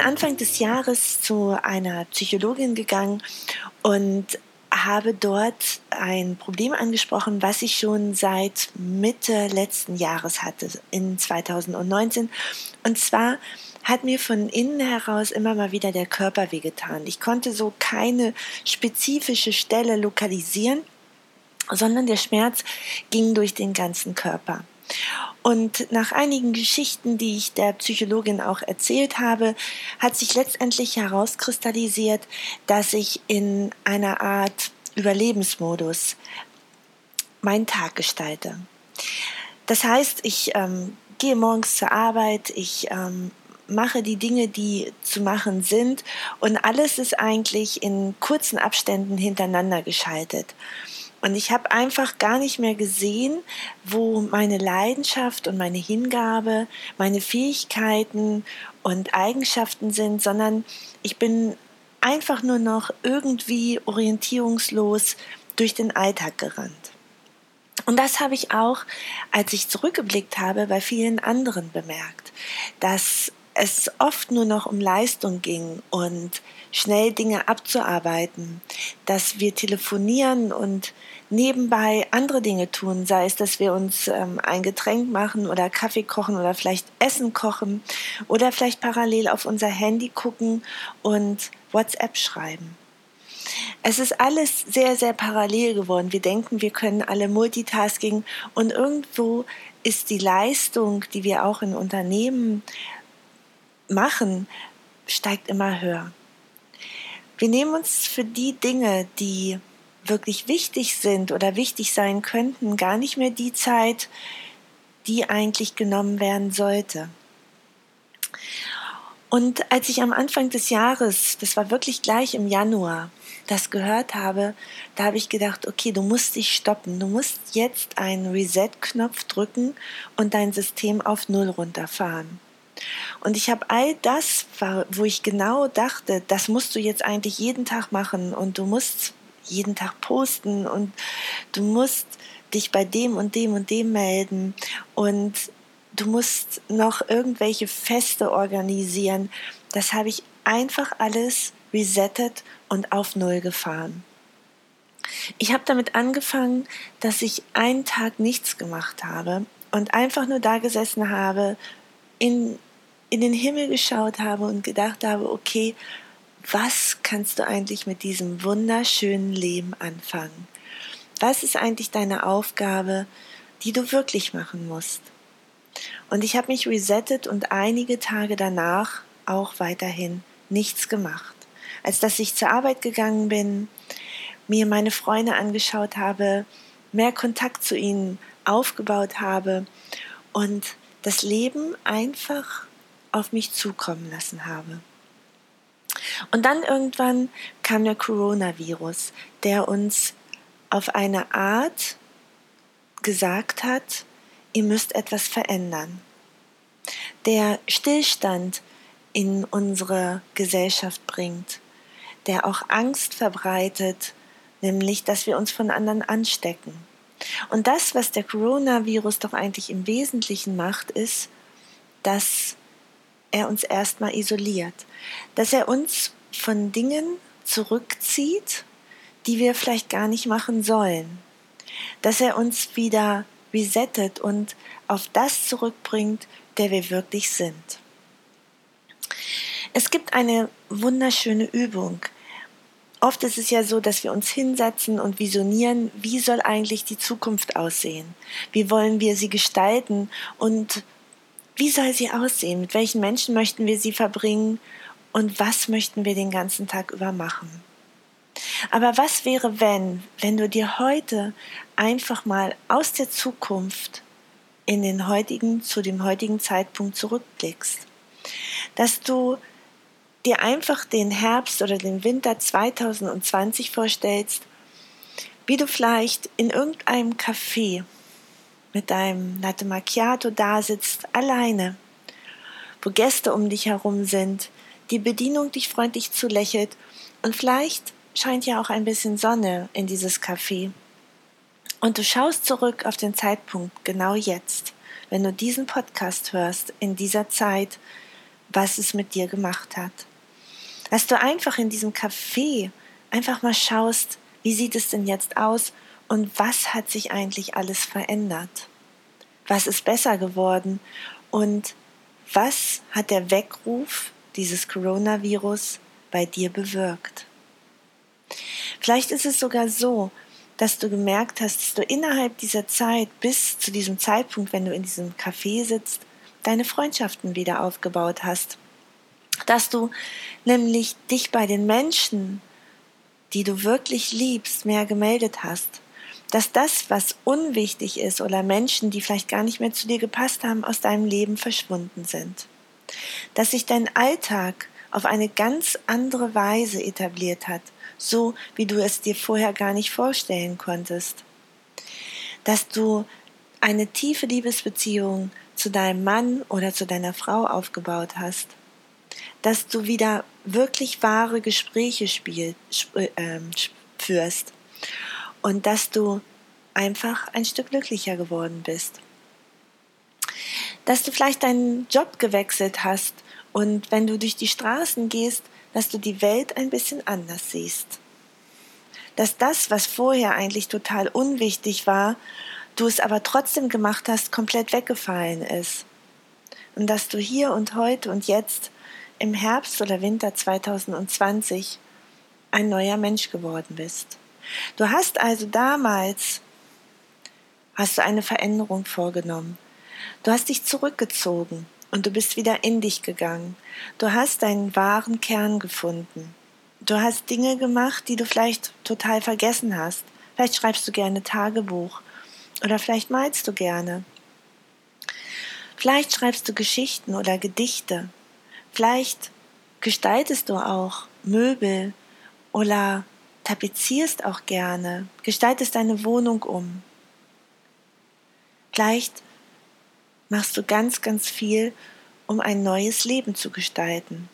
Anfang des Jahres zu einer Psychologin gegangen und habe dort ein Problem angesprochen, was ich schon seit Mitte letzten Jahres hatte, in 2019. Und zwar hat mir von innen heraus immer mal wieder der Körper wehgetan. Ich konnte so keine spezifische Stelle lokalisieren, sondern der Schmerz ging durch den ganzen Körper. Und nach einigen Geschichten, die ich der Psychologin auch erzählt habe, hat sich letztendlich herauskristallisiert, dass ich in einer Art Überlebensmodus meinen Tag gestalte. Das heißt, ich ähm, gehe morgens zur Arbeit, ich ähm, mache die Dinge, die zu machen sind und alles ist eigentlich in kurzen Abständen hintereinander geschaltet. Und ich habe einfach gar nicht mehr gesehen, wo meine Leidenschaft und meine Hingabe, meine Fähigkeiten und Eigenschaften sind, sondern ich bin einfach nur noch irgendwie orientierungslos durch den Alltag gerannt. Und das habe ich auch, als ich zurückgeblickt habe, bei vielen anderen bemerkt, dass es oft nur noch um Leistung ging und schnell Dinge abzuarbeiten, dass wir telefonieren und nebenbei andere Dinge tun, sei es, dass wir uns ähm, ein Getränk machen oder Kaffee kochen oder vielleicht Essen kochen oder vielleicht parallel auf unser Handy gucken und WhatsApp schreiben. Es ist alles sehr, sehr parallel geworden. Wir denken, wir können alle Multitasking und irgendwo ist die Leistung, die wir auch in Unternehmen machen, steigt immer höher. Wir nehmen uns für die Dinge, die wirklich wichtig sind oder wichtig sein könnten, gar nicht mehr die Zeit, die eigentlich genommen werden sollte. Und als ich am Anfang des Jahres, das war wirklich gleich im Januar, das gehört habe, da habe ich gedacht, okay, du musst dich stoppen. Du musst jetzt einen Reset-Knopf drücken und dein System auf Null runterfahren. Und ich habe all das, wo ich genau dachte, das musst du jetzt eigentlich jeden Tag machen und du musst jeden Tag posten und du musst dich bei dem und dem und dem melden und du musst noch irgendwelche Feste organisieren. Das habe ich einfach alles resettet und auf Null gefahren. Ich habe damit angefangen, dass ich einen Tag nichts gemacht habe und einfach nur da gesessen habe, in in den Himmel geschaut habe und gedacht habe, okay, was kannst du eigentlich mit diesem wunderschönen Leben anfangen? Was ist eigentlich deine Aufgabe, die du wirklich machen musst? Und ich habe mich resettet und einige Tage danach auch weiterhin nichts gemacht. Als dass ich zur Arbeit gegangen bin, mir meine Freunde angeschaut habe, mehr Kontakt zu ihnen aufgebaut habe und das Leben einfach auf mich zukommen lassen habe. Und dann irgendwann kam der Coronavirus, der uns auf eine Art gesagt hat, ihr müsst etwas verändern. Der Stillstand in unsere Gesellschaft bringt, der auch Angst verbreitet, nämlich dass wir uns von anderen anstecken. Und das, was der Coronavirus doch eigentlich im Wesentlichen macht, ist, dass er uns erstmal isoliert, dass er uns von Dingen zurückzieht, die wir vielleicht gar nicht machen sollen, dass er uns wieder resettet und auf das zurückbringt, der wir wirklich sind. Es gibt eine wunderschöne Übung. Oft ist es ja so, dass wir uns hinsetzen und visionieren, wie soll eigentlich die Zukunft aussehen? Wie wollen wir sie gestalten? Und wie soll sie aussehen? Mit welchen Menschen möchten wir sie verbringen? Und was möchten wir den ganzen Tag über machen? Aber was wäre, wenn, wenn du dir heute einfach mal aus der Zukunft in den heutigen, zu dem heutigen Zeitpunkt zurückblickst? Dass du dir einfach den Herbst oder den Winter 2020 vorstellst, wie du vielleicht in irgendeinem Café mit deinem Latte Macchiato da sitzt, alleine, wo Gäste um dich herum sind, die Bedienung dich freundlich zulächelt und vielleicht scheint ja auch ein bisschen Sonne in dieses Café. Und du schaust zurück auf den Zeitpunkt genau jetzt, wenn du diesen Podcast hörst, in dieser Zeit, was es mit dir gemacht hat. Dass du einfach in diesem Café einfach mal schaust, wie sieht es denn jetzt aus und was hat sich eigentlich alles verändert? Was ist besser geworden und was hat der Weckruf dieses Coronavirus bei dir bewirkt? Vielleicht ist es sogar so, dass du gemerkt hast, dass du innerhalb dieser Zeit bis zu diesem Zeitpunkt, wenn du in diesem Café sitzt, deine Freundschaften wieder aufgebaut hast. Dass du nämlich dich bei den Menschen, die du wirklich liebst, mehr gemeldet hast. Dass das, was unwichtig ist oder Menschen, die vielleicht gar nicht mehr zu dir gepasst haben, aus deinem Leben verschwunden sind. Dass sich dein Alltag auf eine ganz andere Weise etabliert hat so wie du es dir vorher gar nicht vorstellen konntest. Dass du eine tiefe Liebesbeziehung zu deinem Mann oder zu deiner Frau aufgebaut hast. Dass du wieder wirklich wahre Gespräche spiel, äh, führst. Und dass du einfach ein Stück glücklicher geworden bist. Dass du vielleicht deinen Job gewechselt hast und wenn du durch die Straßen gehst, dass du die Welt ein bisschen anders siehst. Dass das, was vorher eigentlich total unwichtig war, du es aber trotzdem gemacht hast, komplett weggefallen ist. Und dass du hier und heute und jetzt im Herbst oder Winter 2020 ein neuer Mensch geworden bist. Du hast also damals hast du eine Veränderung vorgenommen. Du hast dich zurückgezogen und du bist wieder in dich gegangen. Du hast deinen wahren Kern gefunden. Du hast Dinge gemacht, die du vielleicht total vergessen hast. Vielleicht schreibst du gerne Tagebuch oder vielleicht malst du gerne. Vielleicht schreibst du Geschichten oder Gedichte. Vielleicht gestaltest du auch Möbel oder tapezierst auch gerne, gestaltest deine Wohnung um. Vielleicht machst du ganz, ganz viel, um ein neues Leben zu gestalten.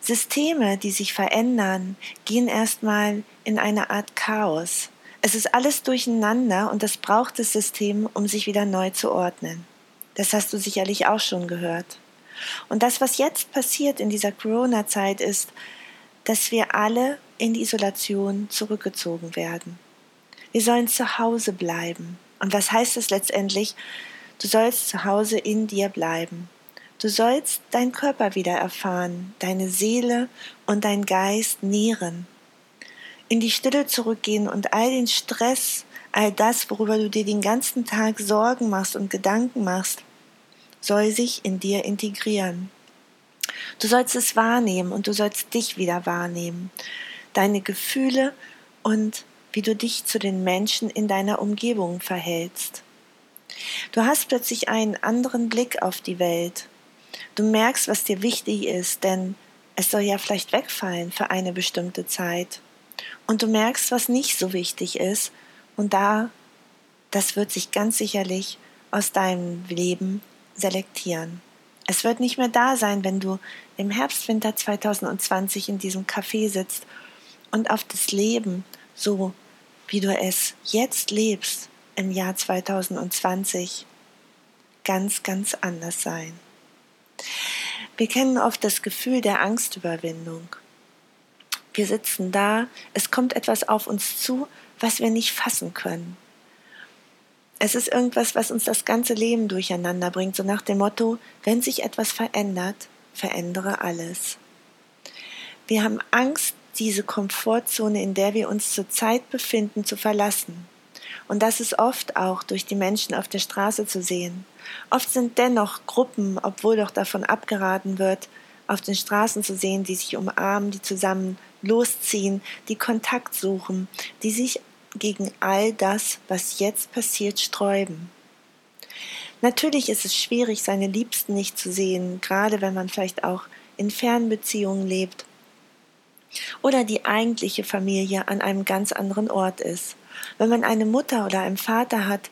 Systeme, die sich verändern, gehen erstmal in eine Art Chaos. Es ist alles durcheinander und das braucht das System, um sich wieder neu zu ordnen. Das hast du sicherlich auch schon gehört. Und das, was jetzt passiert in dieser Corona-Zeit, ist, dass wir alle in die Isolation zurückgezogen werden. Wir sollen zu Hause bleiben. Und was heißt es letztendlich? Du sollst zu Hause in dir bleiben. Du sollst deinen Körper wieder erfahren, deine Seele und dein Geist nähren. In die Stille zurückgehen und all den Stress, all das, worüber du dir den ganzen Tag Sorgen machst und Gedanken machst, soll sich in dir integrieren. Du sollst es wahrnehmen und du sollst dich wieder wahrnehmen. Deine Gefühle und wie du dich zu den Menschen in deiner Umgebung verhältst. Du hast plötzlich einen anderen Blick auf die Welt. Du merkst, was dir wichtig ist, denn es soll ja vielleicht wegfallen für eine bestimmte Zeit. Und du merkst, was nicht so wichtig ist, und da, das wird sich ganz sicherlich aus deinem Leben selektieren. Es wird nicht mehr da sein, wenn du im Herbst, Winter 2020 in diesem Café sitzt und auf das Leben so wie du es jetzt lebst im Jahr 2020 ganz, ganz anders sein. Wir kennen oft das Gefühl der Angstüberwindung. Wir sitzen da, es kommt etwas auf uns zu, was wir nicht fassen können. Es ist irgendwas, was uns das ganze Leben durcheinander bringt, so nach dem Motto, wenn sich etwas verändert, verändere alles. Wir haben Angst, diese Komfortzone, in der wir uns zurzeit befinden, zu verlassen. Und das ist oft auch durch die Menschen auf der Straße zu sehen. Oft sind dennoch Gruppen, obwohl doch davon abgeraten wird, auf den Straßen zu sehen, die sich umarmen, die zusammen losziehen, die Kontakt suchen, die sich gegen all das, was jetzt passiert, sträuben. Natürlich ist es schwierig, seine Liebsten nicht zu sehen, gerade wenn man vielleicht auch in Fernbeziehungen lebt oder die eigentliche Familie an einem ganz anderen Ort ist. Wenn man eine Mutter oder einen Vater hat,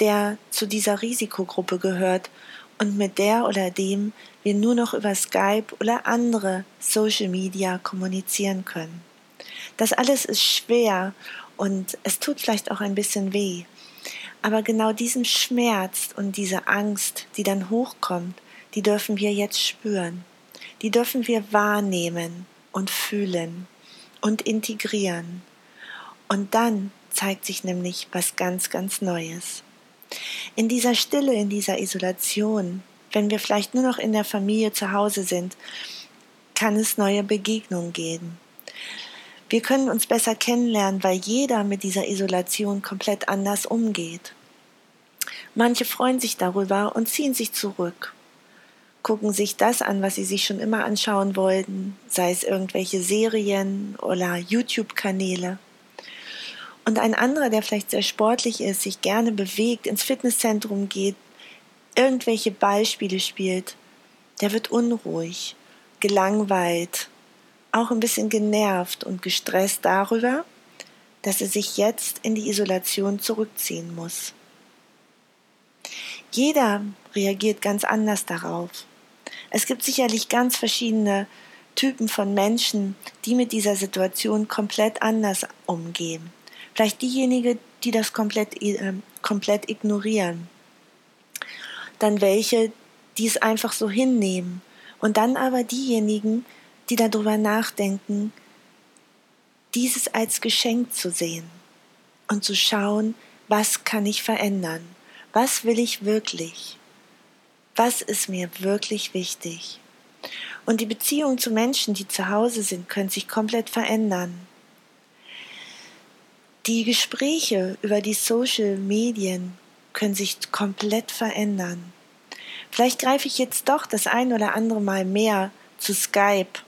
der zu dieser Risikogruppe gehört und mit der oder dem wir nur noch über Skype oder andere Social Media kommunizieren können. Das alles ist schwer und es tut vielleicht auch ein bisschen weh. Aber genau diesen Schmerz und diese Angst, die dann hochkommt, die dürfen wir jetzt spüren. Die dürfen wir wahrnehmen und fühlen und integrieren. Und dann zeigt sich nämlich was ganz, ganz Neues. In dieser Stille, in dieser Isolation, wenn wir vielleicht nur noch in der Familie zu Hause sind, kann es neue Begegnungen geben. Wir können uns besser kennenlernen, weil jeder mit dieser Isolation komplett anders umgeht. Manche freuen sich darüber und ziehen sich zurück, gucken sich das an, was sie sich schon immer anschauen wollten, sei es irgendwelche Serien oder YouTube-Kanäle. Und ein anderer, der vielleicht sehr sportlich ist, sich gerne bewegt, ins Fitnesszentrum geht, irgendwelche Beispiele spielt, der wird unruhig, gelangweilt, auch ein bisschen genervt und gestresst darüber, dass er sich jetzt in die Isolation zurückziehen muss. Jeder reagiert ganz anders darauf. Es gibt sicherlich ganz verschiedene Typen von Menschen, die mit dieser Situation komplett anders umgehen. Vielleicht diejenigen, die das komplett, äh, komplett ignorieren. Dann welche, die es einfach so hinnehmen. Und dann aber diejenigen, die darüber nachdenken, dieses als Geschenk zu sehen und zu schauen, was kann ich verändern? Was will ich wirklich? Was ist mir wirklich wichtig? Und die Beziehungen zu Menschen, die zu Hause sind, können sich komplett verändern. Die Gespräche über die Social Medien können sich komplett verändern. Vielleicht greife ich jetzt doch das ein oder andere Mal mehr zu Skype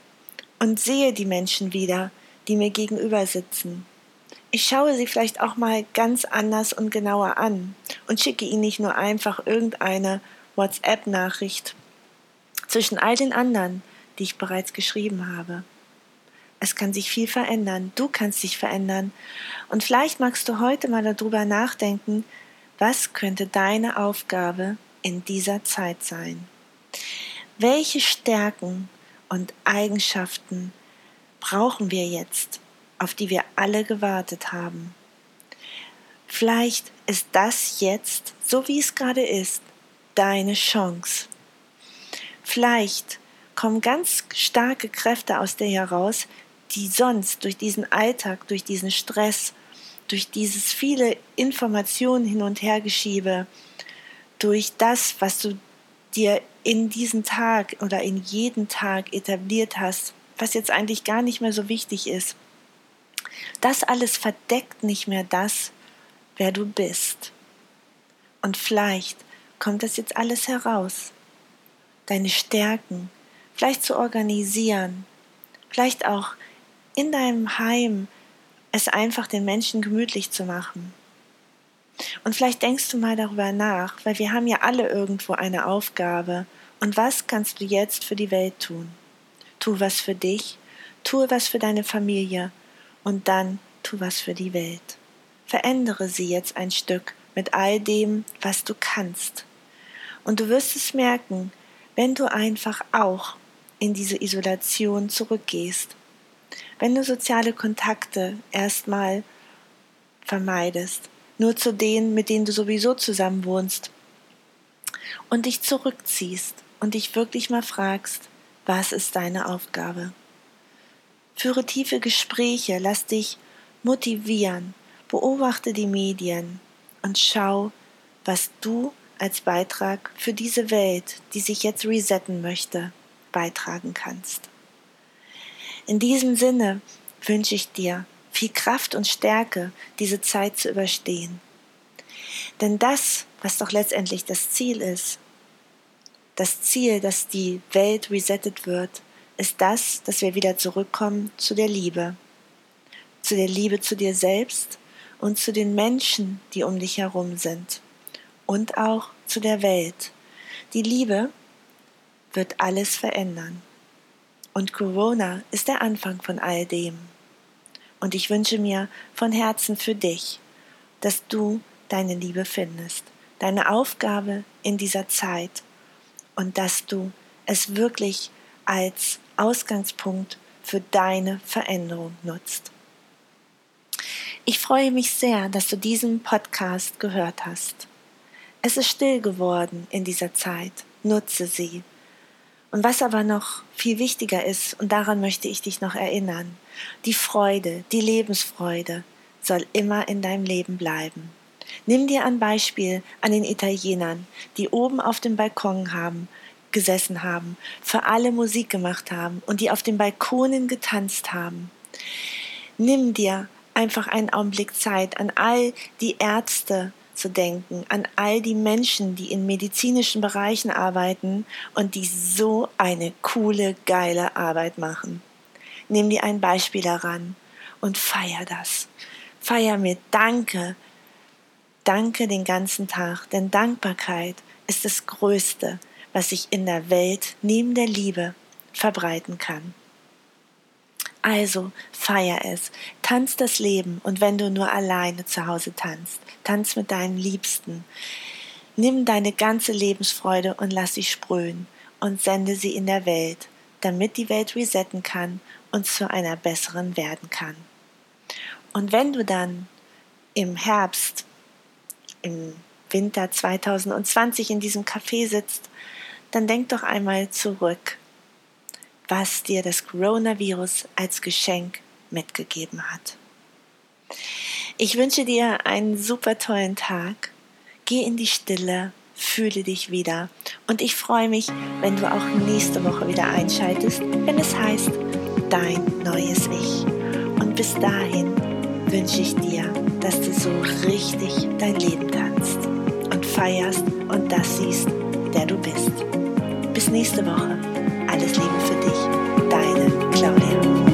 und sehe die Menschen wieder, die mir gegenüber sitzen. Ich schaue sie vielleicht auch mal ganz anders und genauer an und schicke ihnen nicht nur einfach irgendeine WhatsApp-Nachricht zwischen all den anderen, die ich bereits geschrieben habe. Es kann sich viel verändern, du kannst dich verändern und vielleicht magst du heute mal darüber nachdenken, was könnte deine Aufgabe in dieser Zeit sein? Welche Stärken und Eigenschaften brauchen wir jetzt, auf die wir alle gewartet haben. Vielleicht ist das jetzt, so wie es gerade ist, deine Chance. Vielleicht kommen ganz starke Kräfte aus dir heraus, die sonst durch diesen Alltag, durch diesen Stress, durch dieses viele Informationen hin und her geschiebe, durch das, was du dir in diesen Tag oder in jeden Tag etabliert hast, was jetzt eigentlich gar nicht mehr so wichtig ist, das alles verdeckt nicht mehr das, wer du bist. Und vielleicht kommt das jetzt alles heraus. Deine Stärken, vielleicht zu organisieren, vielleicht auch in deinem Heim es einfach den Menschen gemütlich zu machen. Und vielleicht denkst du mal darüber nach, weil wir haben ja alle irgendwo eine Aufgabe. Und was kannst du jetzt für die Welt tun? Tu was für dich, tue was für deine Familie, und dann tu was für die Welt. Verändere sie jetzt ein Stück mit all dem, was du kannst. Und du wirst es merken, wenn du einfach auch in diese Isolation zurückgehst. Wenn du soziale Kontakte erstmal vermeidest, nur zu denen, mit denen du sowieso zusammen wohnst, und dich zurückziehst und dich wirklich mal fragst, was ist deine Aufgabe? Führe tiefe Gespräche, lass dich motivieren, beobachte die Medien und schau, was du als Beitrag für diese Welt, die sich jetzt resetten möchte, beitragen kannst. In diesem Sinne wünsche ich dir viel Kraft und Stärke, diese Zeit zu überstehen. Denn das, was doch letztendlich das Ziel ist, das Ziel, dass die Welt resettet wird, ist das, dass wir wieder zurückkommen zu der Liebe. Zu der Liebe zu dir selbst und zu den Menschen, die um dich herum sind. Und auch zu der Welt. Die Liebe wird alles verändern. Und Corona ist der Anfang von all dem. Und ich wünsche mir von Herzen für dich, dass du deine Liebe findest, deine Aufgabe in dieser Zeit und dass du es wirklich als Ausgangspunkt für deine Veränderung nutzt. Ich freue mich sehr, dass du diesen Podcast gehört hast. Es ist still geworden in dieser Zeit. Nutze sie. Und was aber noch viel wichtiger ist, und daran möchte ich dich noch erinnern, die Freude, die Lebensfreude soll immer in deinem Leben bleiben. Nimm dir ein Beispiel an den Italienern, die oben auf dem Balkon haben, gesessen haben, für alle Musik gemacht haben und die auf den Balkonen getanzt haben. Nimm dir einfach einen Augenblick Zeit an all die Ärzte zu denken, an all die Menschen, die in medizinischen Bereichen arbeiten und die so eine coole, geile Arbeit machen. Nimm dir ein Beispiel daran und feier das. Feier mir Danke, Danke den ganzen Tag, denn Dankbarkeit ist das Größte, was sich in der Welt neben der Liebe verbreiten kann. Also feier es, tanz das Leben und wenn du nur alleine zu Hause tanzt, tanz mit deinen Liebsten. Nimm deine ganze Lebensfreude und lass sie sprühen und sende sie in der Welt, damit die Welt resetten kann und zu einer besseren werden kann. Und wenn du dann im Herbst im Winter 2020 in diesem Café sitzt, dann denk doch einmal zurück, was dir das Coronavirus als Geschenk mitgegeben hat. Ich wünsche dir einen super tollen Tag. Geh in die Stille, fühle dich wieder und ich freue mich, wenn du auch nächste Woche wieder einschaltest, wenn es heißt Dein neues Ich. Und bis dahin wünsche ich dir, dass du so richtig dein Leben tanzt und feierst und das siehst, der du bist. Bis nächste Woche. Alles Liebe für dich, deine Claudia.